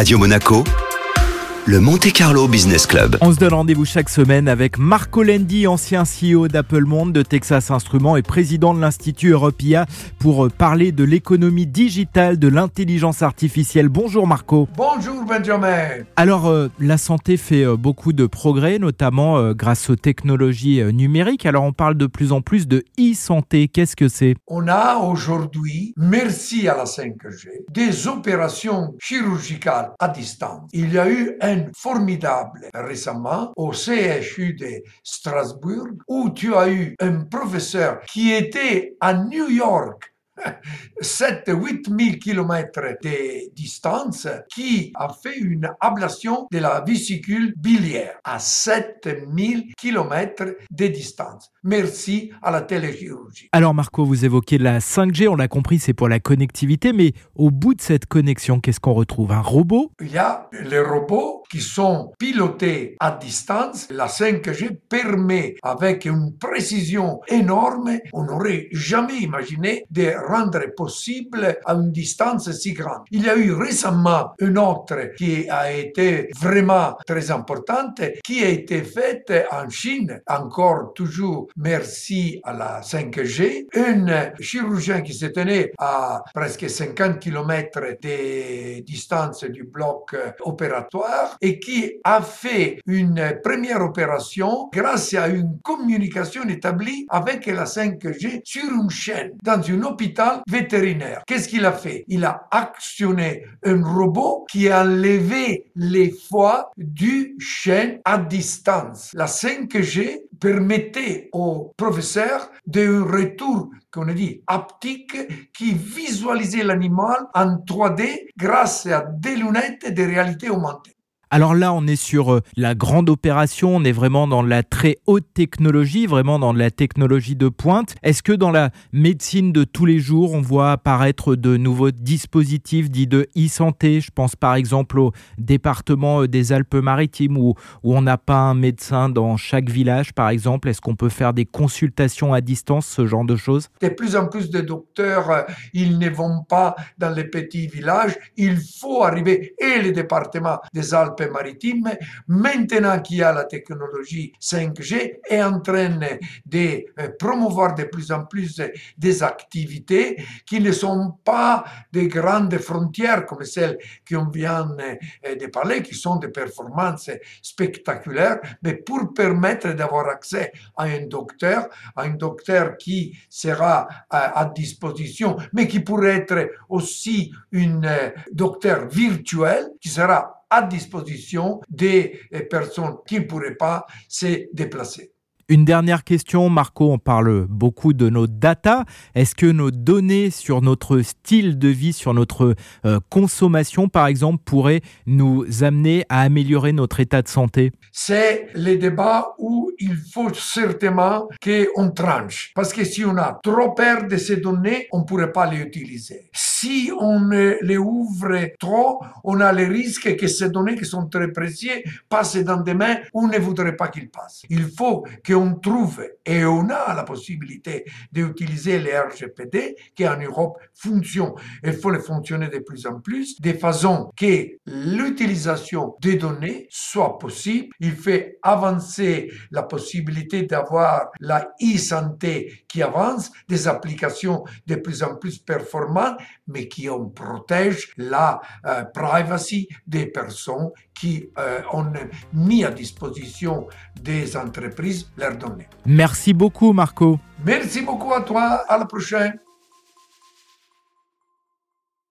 Radio Monaco, le Monte Carlo Business Club. On se donne rendez-vous chaque semaine avec Marco Lendi, ancien CEO d'Apple Monde, de Texas Instruments et président de l'Institut Europia pour euh, parler de l'économie digitale, de l'intelligence artificielle. Bonjour Marco. Bonjour Benjamin. Alors, euh, la santé fait euh, beaucoup de progrès, notamment euh, grâce aux technologies euh, numériques. Alors, on parle de plus en plus de e-santé. Qu'est-ce que c'est? On a aujourd'hui, merci à la 5G, des opérations chirurgicales à distance. Il y a eu un formidable récemment au CHU de Strasbourg où tu as eu un professeur qui était à New York 7-8 000 km de distance qui a fait une ablation de la vésicule biliaire à 7 000 km de distance. Merci à la téléchirurgie. Alors, Marco, vous évoquez la 5G. On l'a compris, c'est pour la connectivité. Mais au bout de cette connexion, qu'est-ce qu'on retrouve? Un robot? Il y a les robots qui sont pilotés à distance. La 5G permet, avec une précision énorme, on n'aurait jamais imaginé de rendre possible à une distance si grande. Il y a eu récemment une autre qui a été vraiment très importante, qui a été faite en Chine, encore toujours merci à la 5G. Un chirurgien qui se tenait à presque 50 km de distance du bloc opératoire et qui a fait une première opération grâce à une communication établie avec la 5G sur une chaîne dans un hôpital vétérinaire. Qu'est-ce qu'il a fait? Il a actionné un robot qui a enlevé les foies du chêne à distance. La 5G permettait au professeur de retour qu'on a dit haptique qui visualisait l'animal en 3D grâce à des lunettes de réalité augmentée. Alors là, on est sur euh, la grande opération, on est vraiment dans la très haute technologie, vraiment dans la technologie de pointe. Est-ce que dans la médecine de tous les jours, on voit apparaître de nouveaux dispositifs dits de e-santé? Je pense par exemple au département euh, des Alpes-Maritimes où, où on n'a pas un médecin dans chaque village, par exemple. Est-ce qu'on peut faire des consultations à distance, ce genre de choses? De plus en plus de docteurs, euh, ils ne vont pas dans les petits villages. Il faut arriver, et les départements des Alpes maritimes, maintenant qu'il y a la technologie 5G, est en train de euh, promouvoir de plus en plus des activités qui ne sont pas des grandes frontières comme celles qu'on vient euh, de parler, qui sont des performances spectaculaires, mais pour permettre d'avoir accès à un docteur, à un docteur qui sera à, à disposition, mais qui pourrait être aussi un docteur virtuel qui sera à disposition des personnes qui ne pourraient pas se déplacer. Une dernière question, Marco, on parle beaucoup de nos data. Est-ce que nos données sur notre style de vie, sur notre euh, consommation, par exemple, pourraient nous amener à améliorer notre état de santé? C'est le débat où il faut certainement qu'on tranche. Parce que si on a trop peur de ces données, on ne pourrait pas les utiliser. Si on les ouvre trop, on a le risque que ces données qui sont très précieuses passent dans des mains où on ne voudrait pas qu'ils passent. Il faut qu'on on trouve et on a la possibilité d'utiliser les RGPD qui en Europe fonctionnent. Il faut les fonctionner de plus en plus de façon que l'utilisation des données soit possible. Il fait avancer la possibilité d'avoir la e-santé qui avance, des applications de plus en plus performantes, mais qui on protège la euh, privacy des personnes qui euh, ont mis à disposition des entreprises leurs données. Merci beaucoup, Marco. Merci beaucoup à toi. À la prochaine.